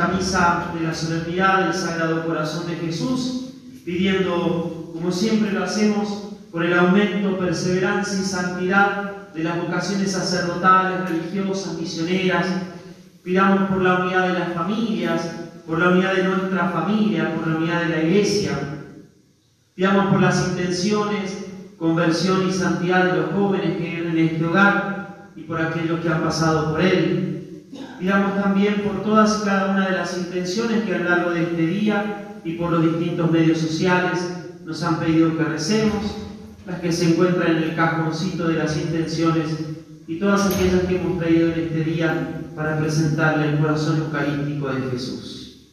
esta misa de la solemnidad del Sagrado Corazón de Jesús, pidiendo, como siempre lo hacemos, por el aumento, perseverancia y santidad de las vocaciones sacerdotales, religiosas, misioneras. Pidamos por la unidad de las familias, por la unidad de nuestra familia, por la unidad de la Iglesia. Pidamos por las intenciones, conversión y santidad de los jóvenes que viven en este hogar y por aquellos que han pasado por él. Pidamos también por todas y cada una de las intenciones que a lo largo de este día y por los distintos medios sociales nos han pedido que recemos, las que se encuentran en el cajoncito de las intenciones y todas aquellas que hemos traído en este día para presentarle el corazón eucarístico de Jesús.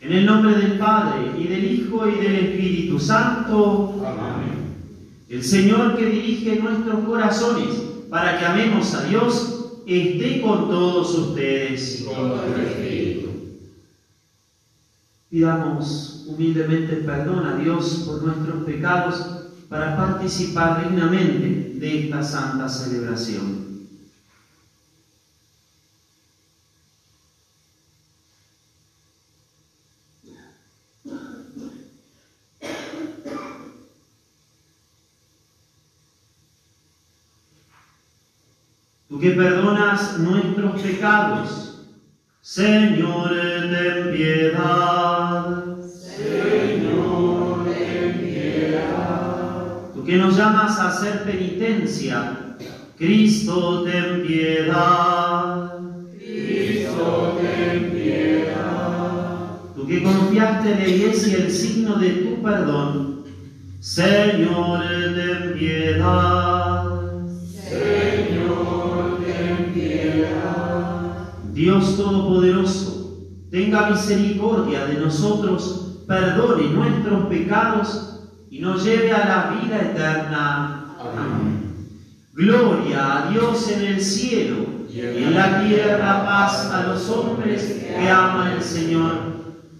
En el nombre del Padre, y del Hijo, y del Espíritu Santo. Amén. El Señor que dirige nuestros corazones para que amemos a Dios, esté con todos ustedes. Con tu espíritu. Pidamos humildemente perdón a Dios por nuestros pecados para participar dignamente de esta santa celebración. Que perdonas nuestros pecados, Señor, ten piedad. Señor, ten piedad. Tú que nos llamas a hacer penitencia, Cristo, ten piedad. Cristo, ten piedad. Tú que confiaste en la iglesia el signo de tu perdón, Señor, ten piedad. Señor, Dios Todopoderoso, tenga misericordia de nosotros, perdone nuestros pecados y nos lleve a la vida eterna. Amén. Gloria a Dios en el cielo y en la tierra paz a los hombres que ama el Señor.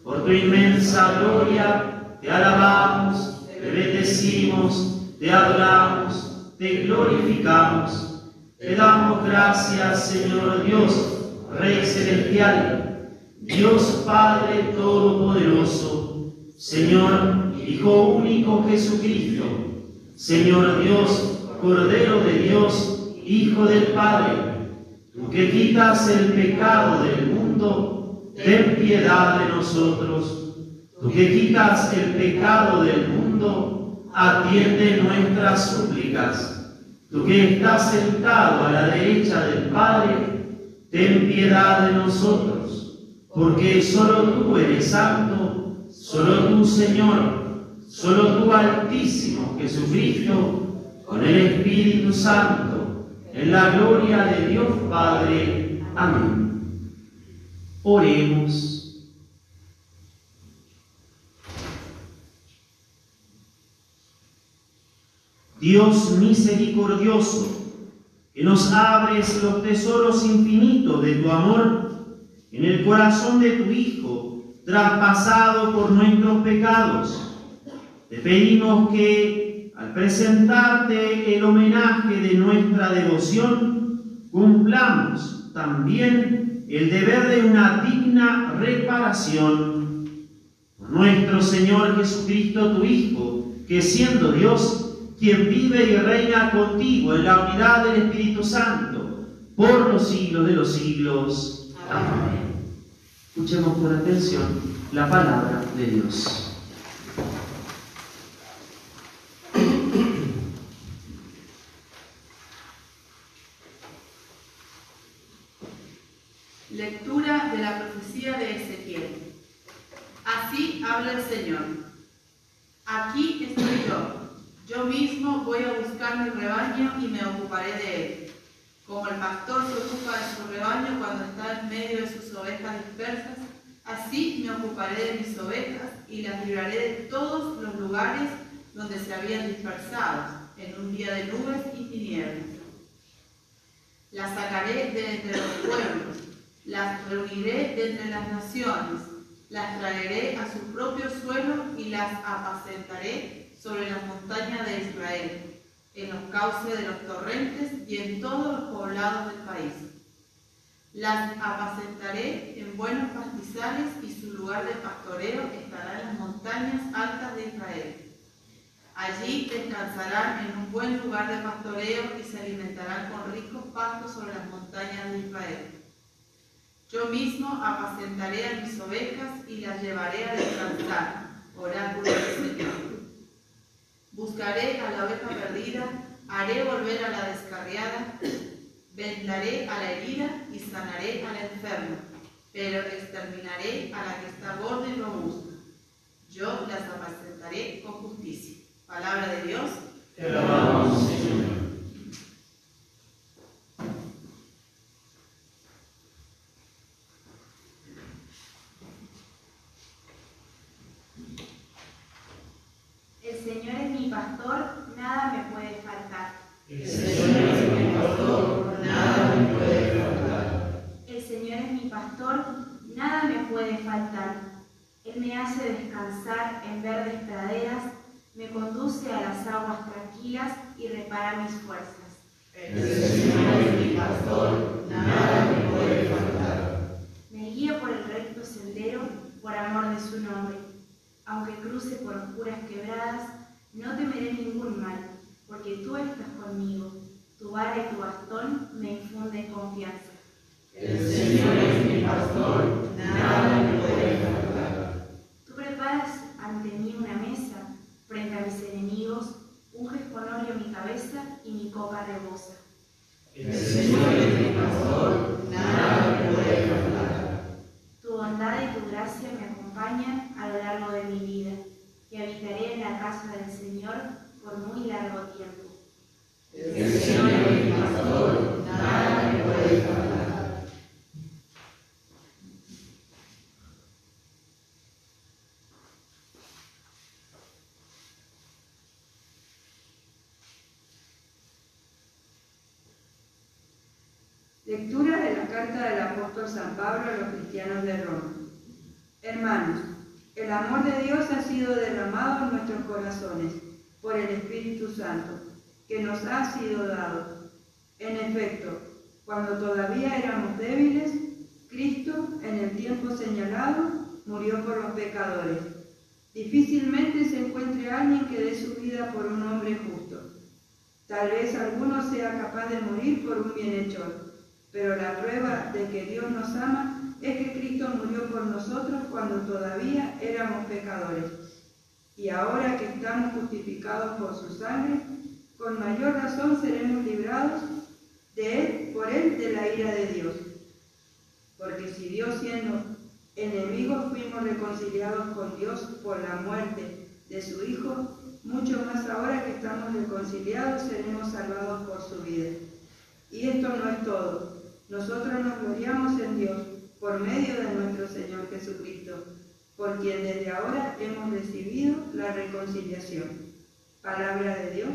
Por tu inmensa gloria te alabamos, te bendecimos, te adoramos, te glorificamos. Te damos gracias, Señor Dios, Rey celestial, Dios Padre Todopoderoso, Señor Hijo único Jesucristo, Señor Dios, Cordero de Dios, Hijo del Padre, tú que quitas el pecado del mundo, ten piedad de nosotros. Tú que quitas el pecado del mundo, atiende nuestras súplicas. Tú que estás sentado a la derecha del Padre, ten piedad de nosotros, porque solo tú eres santo, solo tú, Señor, solo tú, Altísimo Jesucristo, con el Espíritu Santo, en la gloria de Dios Padre. Amén. Oremos. Dios misericordioso, que nos abres los tesoros infinitos de tu amor en el corazón de tu Hijo, traspasado por nuestros pecados. Te pedimos que, al presentarte el homenaje de nuestra devoción, cumplamos también el deber de una digna reparación. Por nuestro Señor Jesucristo, tu Hijo, que siendo Dios, quien vive y reina contigo en la unidad del Espíritu Santo, por los siglos de los siglos. Amén. Escuchemos con atención la palabra de Dios. Lectura de la profecía de Ezequiel. Así habla el Señor. Aquí estoy yo. Yo mismo voy a buscar mi rebaño y me ocuparé de él. Como el pastor se ocupa de su rebaño cuando está en medio de sus ovejas dispersas, así me ocuparé de mis ovejas y las libraré de todos los lugares donde se habían dispersado, en un día de nubes y tinieblas. Las sacaré de entre los pueblos las reuniré de entre las naciones, las traeré a su propio suelo y las apacentaré sobre las montañas de Israel, en los cauces de los torrentes y en todos los poblados del país. Las apacentaré en buenos pastizales y su lugar de pastoreo estará en las montañas altas de Israel. Allí descansarán en un buen lugar de pastoreo y se alimentarán con ricos pastos sobre las montañas de Israel. Yo mismo apacentaré a mis ovejas y las llevaré a descansar, oráculo del Señor. Buscaré a la oveja perdida, haré volver a la descarriada, vendaré a la herida y sanaré a la enferma, pero exterminaré a la que está gorda y robusta. Yo las apacentaré con justicia. Palabra de Dios. Te Señor. El Señor es mi pastor, nada me puede faltar. El Señor es mi pastor, nada me puede faltar. El Señor es mi pastor, nada me puede faltar. Él me hace descansar en verdes praderas, me conduce a las aguas tranquilas y repara mis fuerzas. El Señor es mi pastor, nada me puede faltar. Me guía por el recto sendero por amor de su nombre. Aunque cruce por oscuras quebradas, no temeré ningún mal, porque tú estás conmigo. Tu vara y tu bastón me infunden confianza. El Señor es mi pastor, nada me puede faltar. Tú preparas ante mí una mesa frente a mis enemigos, unges con óleo mi cabeza y mi copa rebosa. El Señor es mi pastor, nada me puede faltar. Tu bondad y tu gracia me acompañan a lo largo de mi vida y habitaré en la casa del Señor por muy largo tiempo. El Señor es mi pastor, nada me puede faltar. Lectura de la carta del San Pablo a los cristianos de Roma. Hermanos, el amor de Dios ha sido derramado en nuestros corazones por el Espíritu Santo, que nos ha sido dado. En efecto, cuando todavía éramos débiles, Cristo, en el tiempo señalado, murió por los pecadores. Difícilmente se encuentre alguien que dé su vida por un hombre justo. Tal vez alguno sea capaz de morir por un bienhechor, pero la prueba de que Dios nos ama es que Cristo murió por nosotros cuando todavía éramos pecadores. Y ahora que estamos justificados por su sangre, con mayor razón seremos librados de él, por él de la ira de Dios. Porque si Dios siendo enemigos fuimos reconciliados con Dios por la muerte de su Hijo, mucho más ahora que estamos reconciliados seremos salvados por su vida. Y esto no es todo. Nosotros nos gloriamos en Dios por medio de nuestro Señor Jesucristo, por quien desde ahora hemos recibido la reconciliación. Palabra de Dios.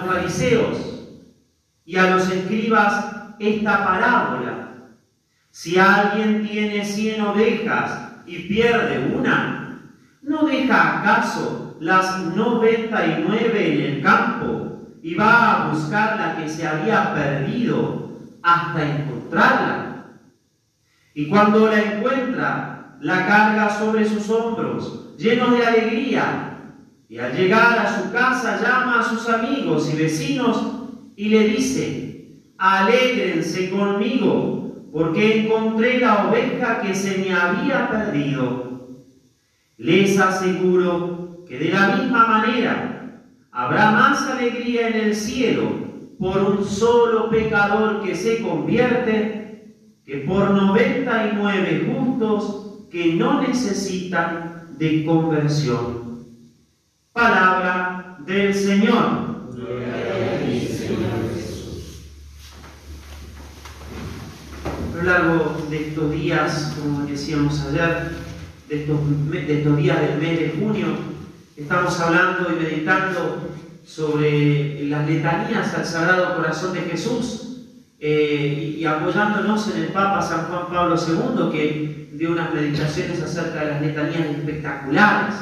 Los fariseos y a los escribas esta parábola. Si alguien tiene cien ovejas y pierde una, ¿no deja acaso las noventa y nueve en el campo y va a buscar la que se había perdido hasta encontrarla? Y cuando la encuentra, la carga sobre sus hombros, lleno de alegría, y al llegar a su casa llama a sus amigos y vecinos y le dice, alégrense conmigo, porque encontré la oveja que se me había perdido. Les aseguro que de la misma manera habrá más alegría en el cielo por un solo pecador que se convierte que por noventa y nueve justos que no necesitan de conversión. Palabra del Señor. A lo largo de estos días, como decíamos ayer, de estos, días del mes de junio, estamos hablando y meditando sobre las letanías al Sagrado Corazón de Jesús eh, y apoyándonos en el Papa San Juan Pablo II, que dio unas meditaciones acerca de las letanías espectaculares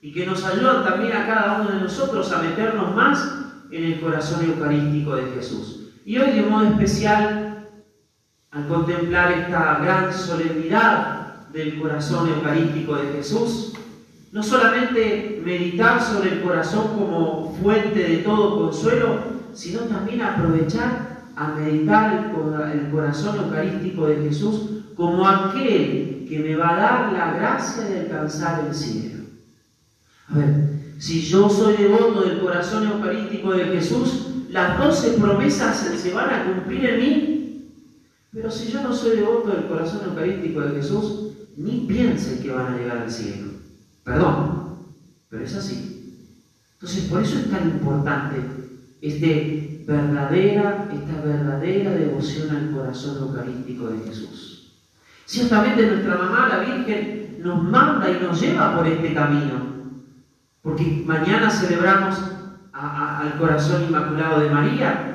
y que nos ayudan también a cada uno de nosotros a meternos más en el corazón eucarístico de Jesús. Y hoy de modo especial, al contemplar esta gran solemnidad del corazón eucarístico de Jesús, no solamente meditar sobre el corazón como fuente de todo consuelo, sino también aprovechar a meditar el corazón eucarístico de Jesús como aquel que me va a dar la gracia de alcanzar el cielo. A ver, si yo soy devoto del corazón eucarístico de Jesús, las doce promesas se van a cumplir en mí. Pero si yo no soy devoto del corazón eucarístico de Jesús, ni piensen que van a llegar al cielo. Perdón, pero es así. Entonces, por eso es tan importante este verdadera, esta verdadera devoción al corazón eucarístico de Jesús. Ciertamente nuestra mamá, la Virgen, nos manda y nos lleva por este camino. Porque mañana celebramos a, a, al corazón inmaculado de María.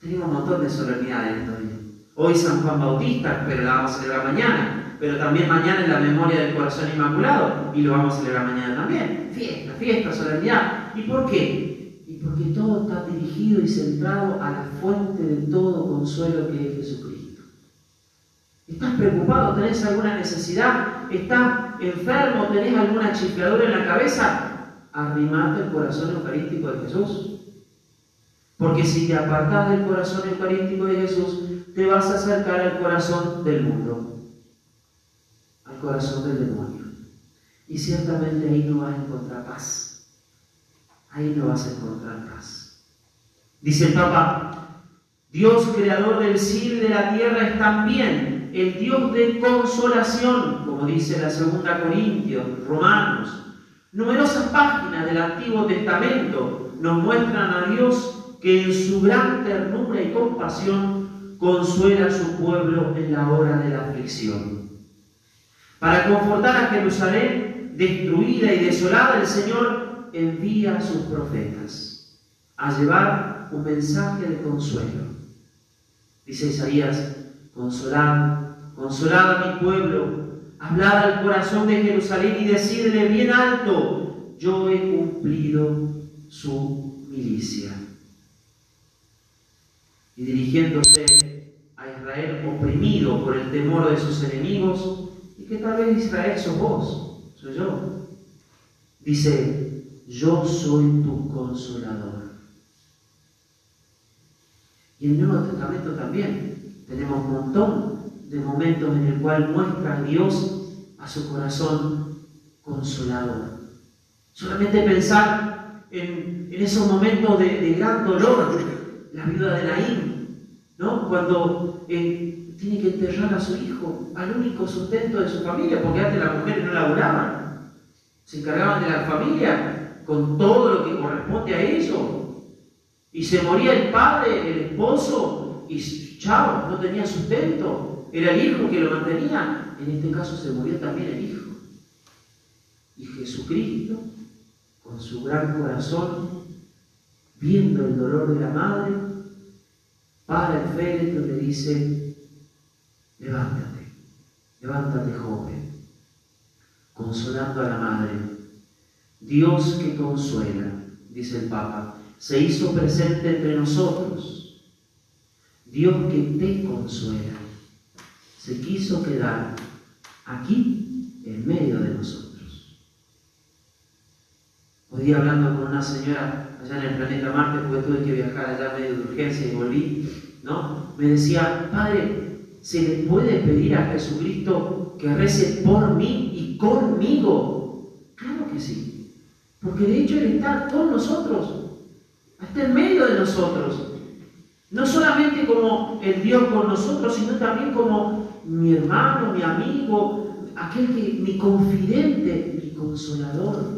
Tenemos un montón de solemnidades todavía. Hoy San Juan Bautista, pero la vamos a celebrar mañana. Pero también mañana es la memoria del corazón inmaculado y lo vamos a celebrar mañana también. Fiesta, fiesta, solemnidad. ¿Y por qué? Y porque todo está dirigido y centrado a la fuente de todo consuelo que es Jesucristo. ¿Estás preocupado? ¿Tenés alguna necesidad? ¿Estás enfermo? ¿Tenés alguna chifladura en la cabeza? Arrimate el corazón eucarístico de Jesús. Porque si te apartás del corazón eucarístico de Jesús, te vas a acercar al corazón del mundo, al corazón del demonio. Y ciertamente ahí no vas a encontrar paz. Ahí no vas a encontrar paz. Dice el Papa, Dios creador del cielo y de la tierra es también el Dios de consolación, como dice la segunda Corintios, Romanos. Numerosas páginas del Antiguo Testamento nos muestran a Dios que en su gran ternura y compasión consuela a su pueblo en la hora de la aflicción. Para confortar a Jerusalén, destruida y desolada, el Señor envía a sus profetas a llevar un mensaje de consuelo. Dice Isaías, consolad, consolad a mi pueblo, hablad al corazón de Jerusalén y decirle bien alto, yo he cumplido su milicia. Y dirigiéndose a Israel oprimido por el temor de sus enemigos, y que tal vez Israel sos vos, soy yo, dice, yo soy tu consolador. Y el Nuevo Testamento también tenemos un montón de momentos en el cual muestra a Dios a su corazón consolador. Solamente pensar en, en esos momentos de, gran dolor, la viuda de Naín, ¿no? cuando eh, tiene que enterrar a su hijo, al único sustento de su familia, porque antes las mujeres no laburaban, se encargaban de la familia con todo lo que corresponde a ello. Y se moría el padre, el esposo, y chao, no tenía sustento, era el hijo que lo mantenía. En este caso se murió también el hijo. Y Jesucristo, con su gran corazón, viendo el dolor de la madre, para el féretro y le dice, levántate, levántate joven, consolando a la madre. Dios que consuela, dice el Papa, se hizo presente entre nosotros. Dios que te consuela, se quiso quedar aquí en medio de nosotros. Hoy día hablando con una señora allá en el planeta Marte, porque tuve que viajar allá medio de urgencia y volví, ¿no? Me decía, Padre, ¿se le puede pedir a Jesucristo que rece por mí y conmigo? Claro que sí, porque de hecho Él está con nosotros, está en medio de nosotros. No solamente como el Dios con nosotros, sino también como mi hermano, mi amigo, aquel que, mi confidente, mi consolador.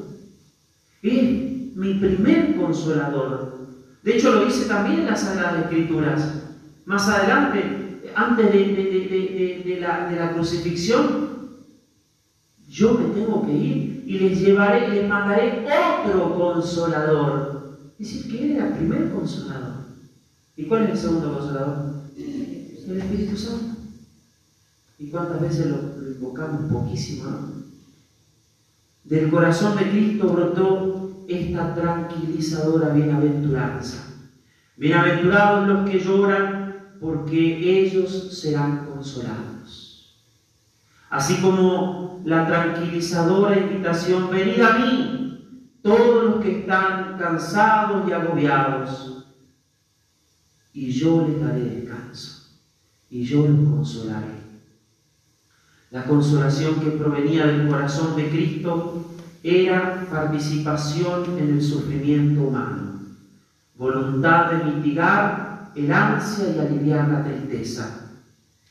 Es mi primer consolador. De hecho, lo dice también en las Sagradas Escrituras. Más adelante, antes de, de- de- de- la, la crucifixión, yo me tengo que ir y les llevaré, les mandaré otro consolador. Es decir, que Él era el primer consolador. ¿Y cuál es el segundo consolador? El Espíritu Santo. ¿Y cuántas veces lo, invocamos? Poquísimo, ¿no? Del corazón de Cristo brotó esta tranquilizadora bienaventuranza. Bienaventurados los que lloran, porque ellos serán consolados. Así como la tranquilizadora invitación, venid a mí, todos los que están cansados y agobiados, y yo les daré descanso, y yo los consolaré. La consolación que provenía del corazón de Cristo era participación en el sufrimiento humano, voluntad de mitigar el ansia y aliviar la tristeza,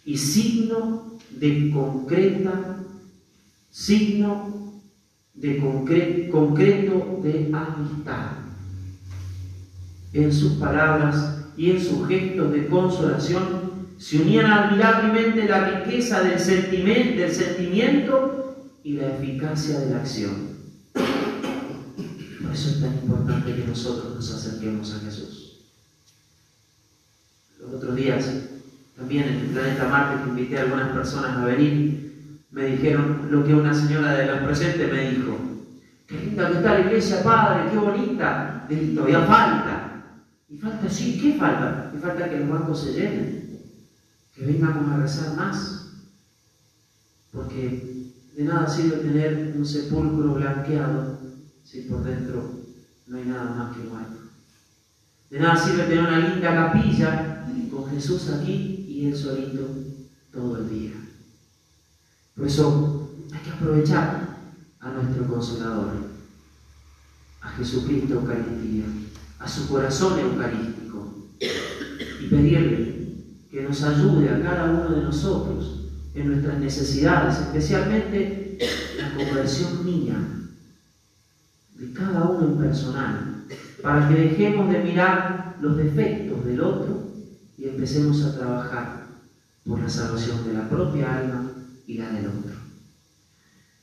y signo de concreta, signo de concre- concreto de amistad. En sus palabras y en sus gestos de consolación se unían admirablemente la riqueza del, sentimiento y la eficacia de la acción. Por eso es tan importante que nosotros nos acerquemos a Jesús. Los otros días, también en el planeta Marte, que invité a algunas personas a venir, me dijeron lo que una señora de los presentes me dijo. Qué linda que está la iglesia, padre, qué bonita. Todavía falta. Y falta, sí, ¿qué falta? Y falta que los bancos se llenen, que vengamos a rezar más. Porque de nada sirve tener un sepulcro blanqueado si por dentro no hay nada más que muerto. De nada sirve tener una linda capilla con Jesús aquí y él solito todo el día. Por eso hay que aprovechar a nuestro consolador, a Jesucristo Eucaristía, a su corazón eucarístico y pedirle que nos ayude a cada uno de nosotros en nuestras necesidades, especialmente la conversión mía, de cada uno en personal, para que dejemos de mirar los defectos del otro y empecemos a trabajar por la salvación de la propia alma y la del otro.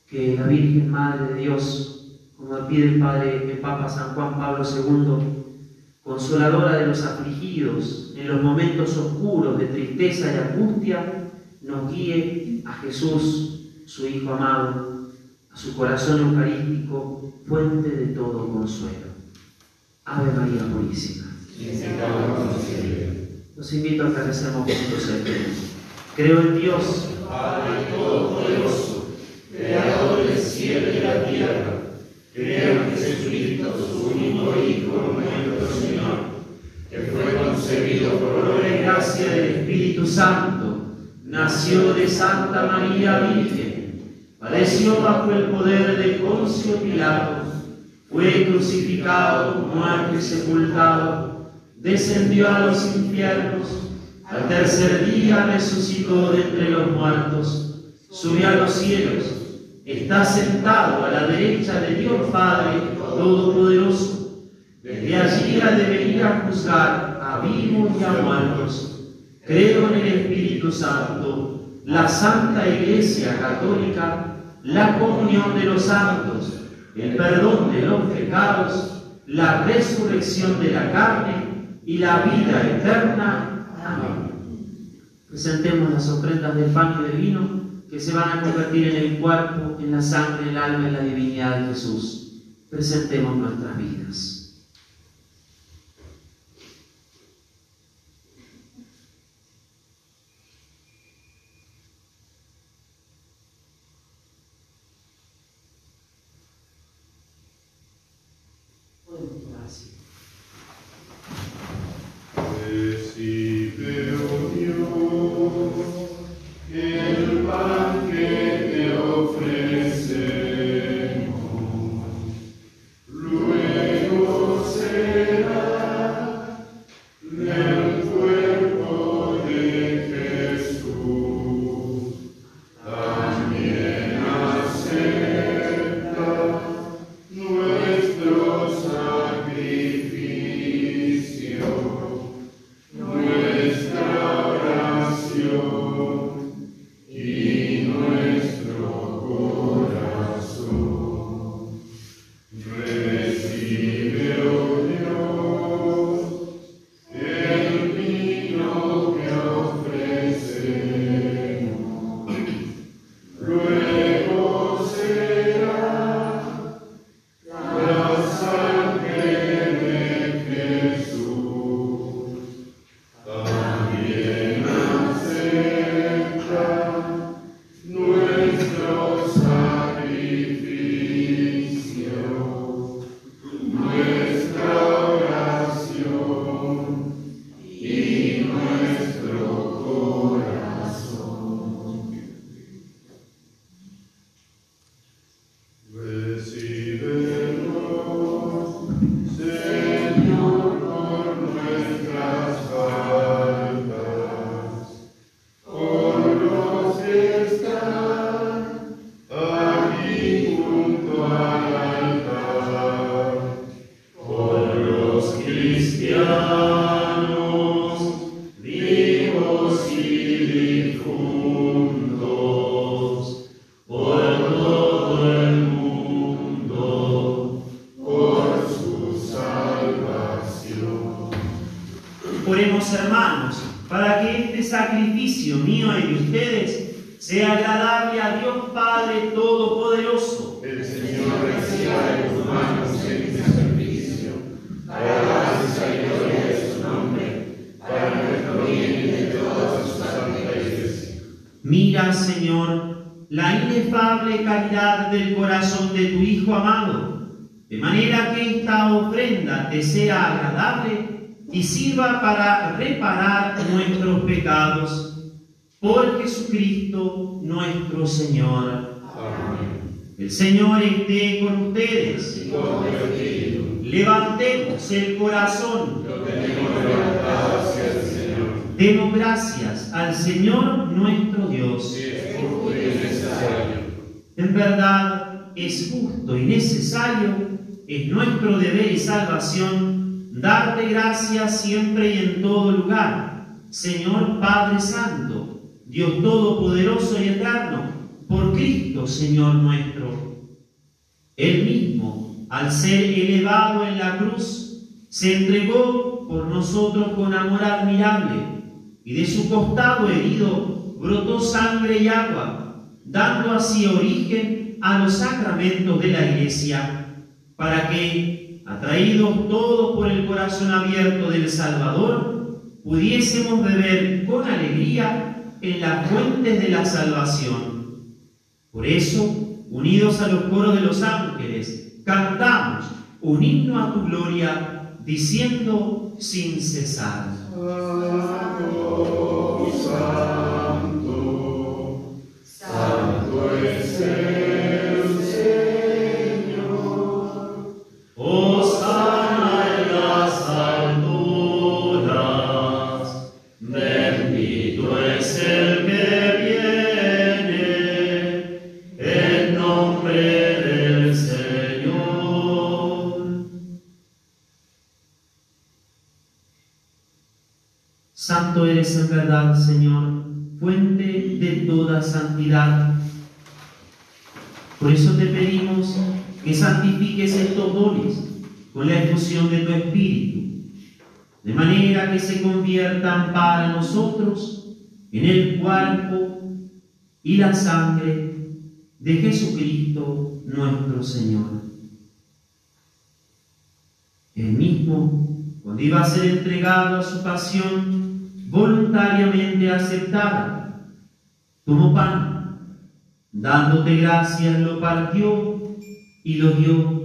Que la Virgen Madre de Dios, como pide el Padre, el Papa San Juan Pablo II, consoladora de los afligidos en los momentos oscuros de tristeza y angustia, nos guíe a Jesús, su Hijo amado, a su corazón eucarístico, fuente de todo consuelo. Ave María Purísima. Los invito a que recemos juntos el credo. Creo en Dios, Padre Todopoderoso, Creador del cielo y la tierra, creo en Jesucristo, su único Hijo, nuestro Señor, que fue concebido por obra y gracia del Espíritu Santo, nació de Santa María Virgen, padeció bajo el poder de Poncio Pilato, fue crucificado, muerto y sepultado, descendió a los infiernos, al tercer día resucitó de entre los muertos, subió a los cielos, está sentado a la derecha de Dios Padre Todopoderoso. Desde allí ha de venir a juzgar a vivos y a muertos. Creo en el Espíritu Santo, la Santa Iglesia Católica, la comunión de los santos, el perdón de los pecados, la resurrección de la carne y la vida eterna. Amén. Presentemos las ofrendas del pan y del vino que se van a convertir en el cuerpo, en la sangre, el alma y la divinidad de Jesús. Presentemos nuestras vidas. Hermanos, para que este sacrificio mío y de ustedes sea agradable a Dios Padre Todopoderoso. El Señor reciba de tus manos este sacrificio, alabanza y gloria de su nombre, para nuestro bien y de toda su santa iglesia. Mira, Señor, la inefable caridad del corazón de tu Hijo amado, de manera que esta ofrenda te sea agradable y sirva para reparar nuestros pecados. Por Jesucristo nuestro Señor. Amén. El Señor esté con ustedes. Con Levantemos el corazón. lo tenemos levantado hacia el Señor. Demos gracias al Señor nuestro Dios. Y es justo y necesario. En verdad es justo y necesario, es nuestro deber y salvación, darte gracias siempre y en todo lugar, Señor Padre Santo, Dios Todopoderoso y Eterno, por Cristo, Señor nuestro. Él mismo, al ser elevado en la cruz, se entregó por nosotros con amor admirable, y de su costado herido brotó sangre y agua, dando así origen a los sacramentos de la Iglesia, para que, atraídos todos por el corazón abierto del Salvador, pudiésemos beber con alegría en las fuentes de la salvación. Por eso, unidos a los coros de los ángeles, cantamos un himno a tu gloria, diciendo sin cesar. Santo, santo, de tu Espíritu, de manera que se conviertan para nosotros en el cuerpo y la sangre de Jesucristo nuestro Señor. El mismo, cuando iba a ser entregado a su pasión voluntariamente aceptada, tomó pan, dándote gracias, lo partió y lo dio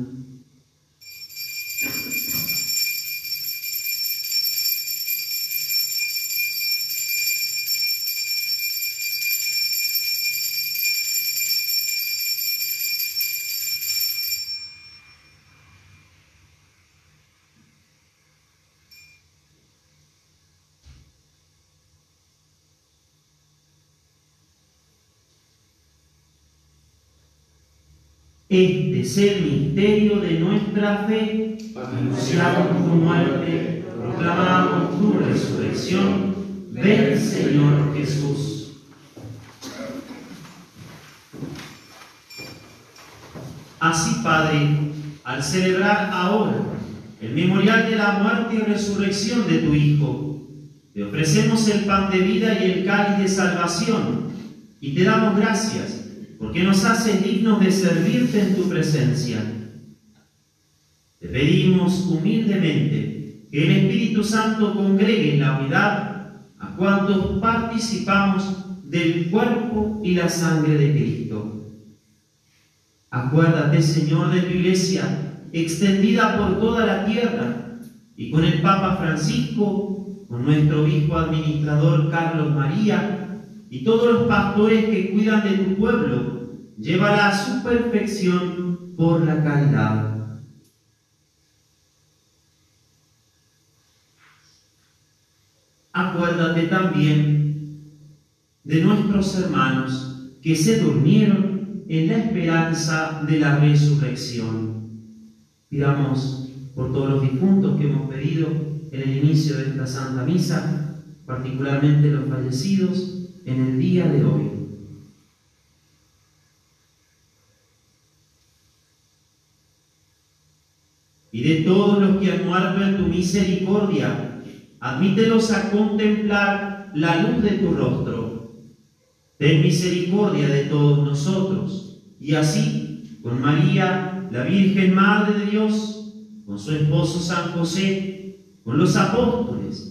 Este es el misterio de nuestra fe. Anunciamos tu muerte, proclamamos tu resurrección. Ven, Señor Jesús. Así, Padre, al celebrar ahora el memorial de la muerte y resurrección de tu Hijo, te ofrecemos el pan de vida y el cáliz de salvación y te damos gracias porque nos haces dignos de servirte en tu presencia. Te pedimos humildemente que el Espíritu Santo congregue en la unidad a cuantos participamos del cuerpo y la sangre de Cristo. Acuérdate, Señor, de tu iglesia extendida por toda la tierra y con el Papa Francisco, con nuestro obispo administrador Carlos María, y todos los pastores que cuidan de tu pueblo, llévala a su perfección por la caridad. Acuérdate también de nuestros hermanos que se durmieron en la esperanza de la resurrección. Pidamos por todos los difuntos que hemos pedido en el inicio de esta Santa Misa, particularmente los fallecidos, en el día de hoy. Y de todos los que han muerto en tu misericordia, admítelos a contemplar la luz de tu rostro. Ten misericordia de todos nosotros, y así, con María, la Virgen Madre de Dios, con su esposo San José, con los apóstoles,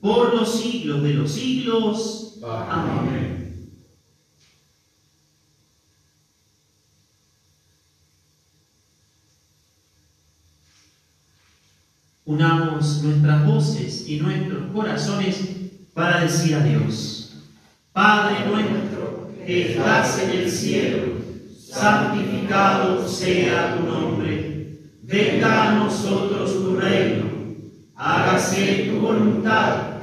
por los siglos de los siglos. Amén. Unamos nuestras voces y nuestros corazones para decir a Dios, Padre nuestro que estás en el cielo, santificado sea tu nombre, venga a nosotros tu reino, hágase tu voluntad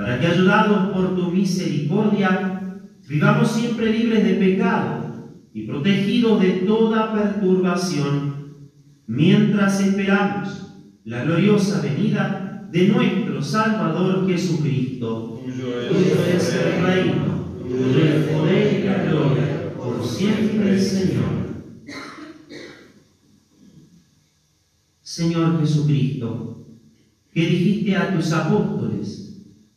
para que, ayudados por tu misericordia, vivamos siempre libres de pecado y protegidos de toda perturbación, mientras esperamos la gloriosa venida de nuestro Salvador Jesucristo. Tuyo es el reino, tuyo el poder y la gloria, por siempre, Señor. Señor Jesucristo, que dijiste a tus apóstoles,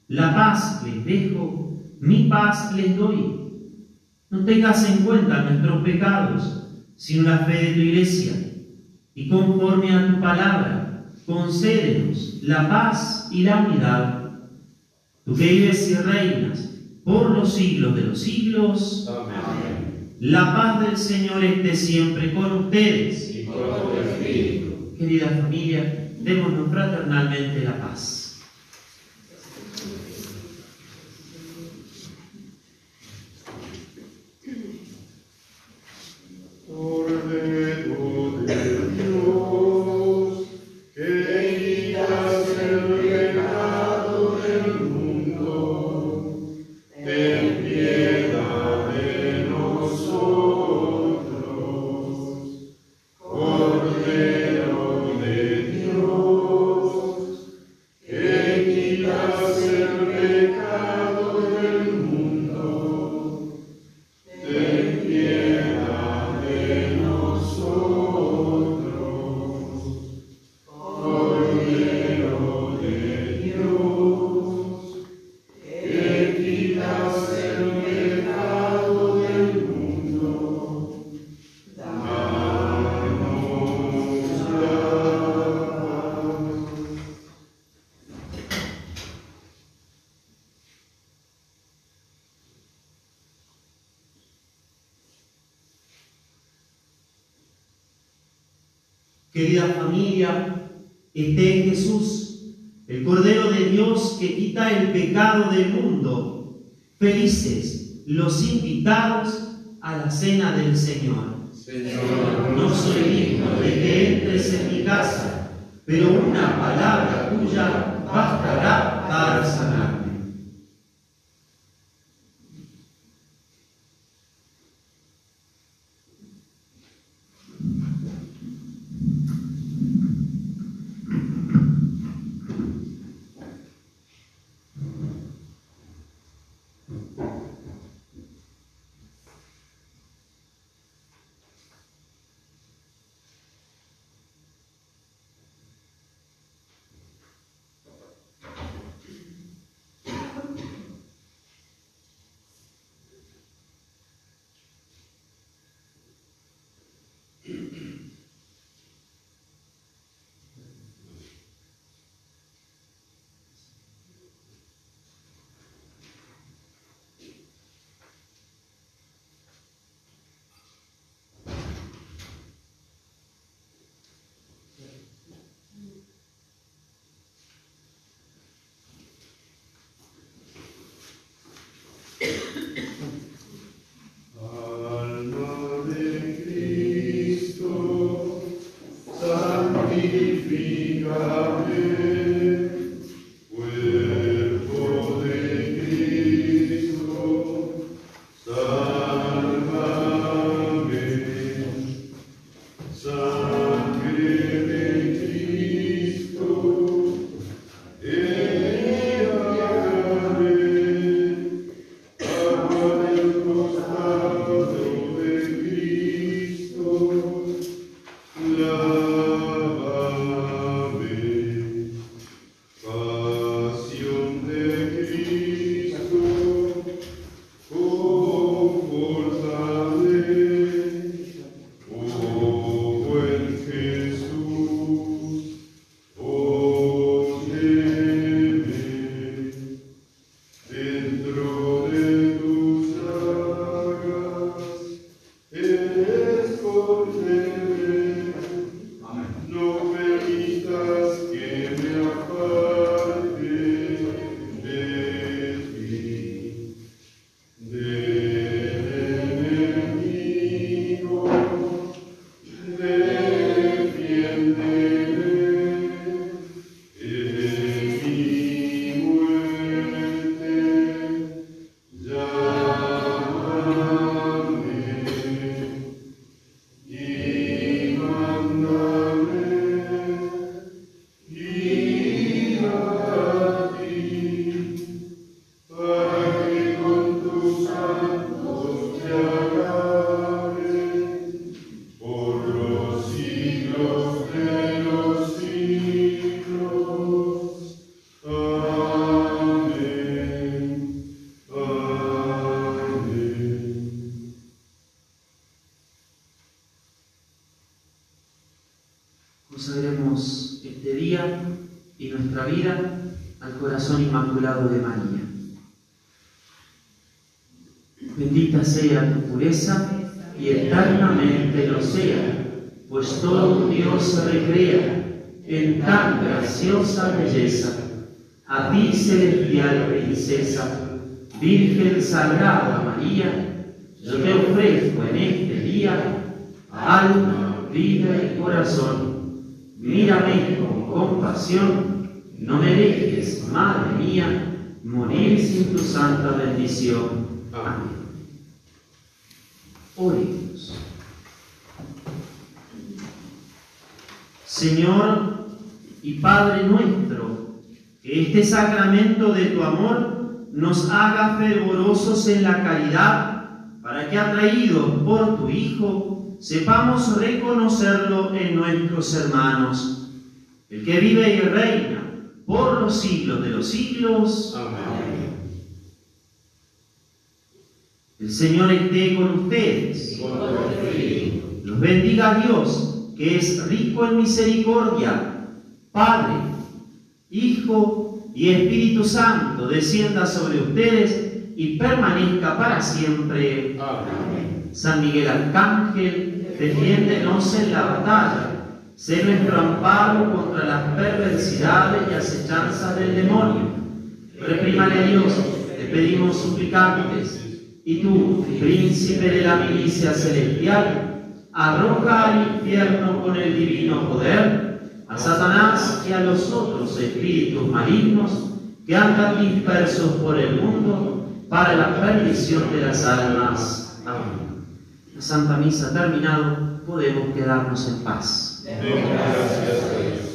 la paz les dejo, mi paz les doy. No tengas en cuenta nuestros pecados, sino la fe de tu iglesia, y conforme a tu palabra, concédenos la paz y la unidad. Tú que vives y reinas por los siglos de los siglos. Amén. La paz del Señor esté siempre con ustedes. Y con tu. Querida familia, démonos fraternalmente la paz. Pecado del mundo. Felices los invitados a la cena del Señor. Señor, No soy digno de que entres en mi casa, pero una palabra tuya bastará para sanarme. Sea tu pureza y eternamente lo sea, pues todo Dios se recrea en tan graciosa belleza. A ti, celestial princesa, Virgen Sagrada María, yo te ofrezco en este día alma, vida y corazón. Mírame con compasión, no me dejes, Madre mía, morir sin tu santa bendición. Amén. Oremos. Señor y Padre nuestro, que este sacramento de tu amor nos haga fervorosos en la caridad, para que atraídos por tu Hijo sepamos reconocerlo en nuestros hermanos, el que vive y reina por los siglos de los siglos. Amén. El Señor esté con ustedes. Los bendiga Dios, que es rico en misericordia. Padre, Hijo y Espíritu Santo, descienda sobre ustedes y permanezca para siempre. Amén. San Miguel Arcángel, defiéndenos en la batalla. Sé nuestro amparo contra las perversidades y acechanzas del demonio. Reprímale a Dios, te pedimos suplicantes y tú, príncipe de la milicia celestial, arroja al infierno con el divino poder a Satanás y a los otros espíritus malignos que andan dispersos por el mundo para la perdición de las almas. Amén. La Santa Misa terminado, podemos quedarnos en paz. Dê graças a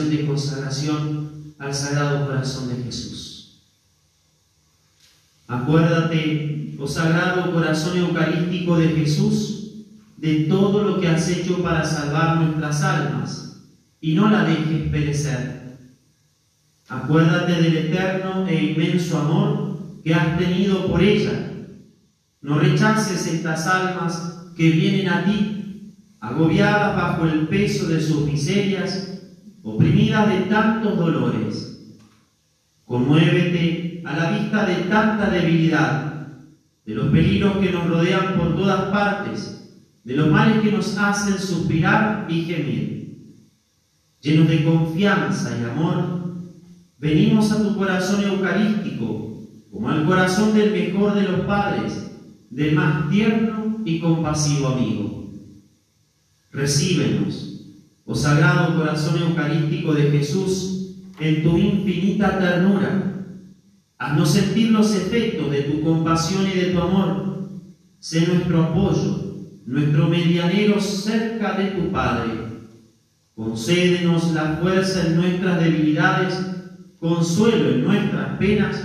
de consagración al Sagrado Corazón de Jesús. Acuérdate, oh Sagrado Corazón Eucarístico de Jesús, de todo lo que has hecho para salvar nuestras almas y no la dejes perecer. Acuérdate del eterno e inmenso amor que has tenido por ella. No rechaces estas almas que vienen a ti agobiadas bajo el peso de sus miserias, oprimidas de tantos dolores. Conmuévete a la vista de tanta debilidad, de los peligros que nos rodean por todas partes, de los males que nos hacen suspirar y gemir. Llenos de confianza y amor, venimos a tu corazón eucarístico, como al corazón del mejor de los padres, del más tierno y compasivo amigo. Recíbenos, oh sagrado corazón eucarístico de Jesús, en tu infinita ternura. Haznos sentir los efectos de tu compasión y de tu amor. Sé nuestro apoyo, nuestro medianero cerca de tu Padre. Concédenos la fuerza en nuestras debilidades, consuelo en nuestras penas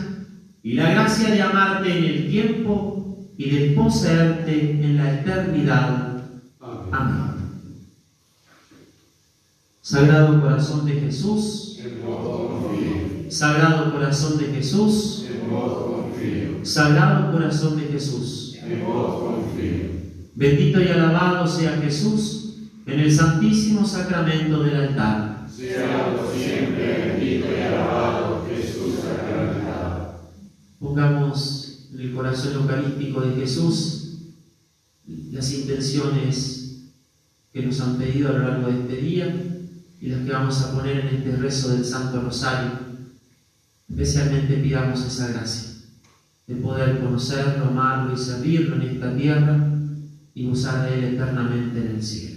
y la gracia de amarte en el tiempo y de poseerte en la eternidad. Amén. Sagrado corazón de Jesús, Sagrado corazón de Jesús, Sagrado corazón de Jesús. Bendito y alabado sea Jesús en el santísimo sacramento del altar. Sea por siempre y alabado Jesús. Pongamos en el corazón eucarístico de Jesús las intenciones que nos han pedido a lo largo de este día y las que vamos a poner en este rezo del Santo Rosario. Especialmente pidamos esa gracia de poder conocerlo, amarlo y servirlo en esta tierra y gozar de él eternamente en el cielo.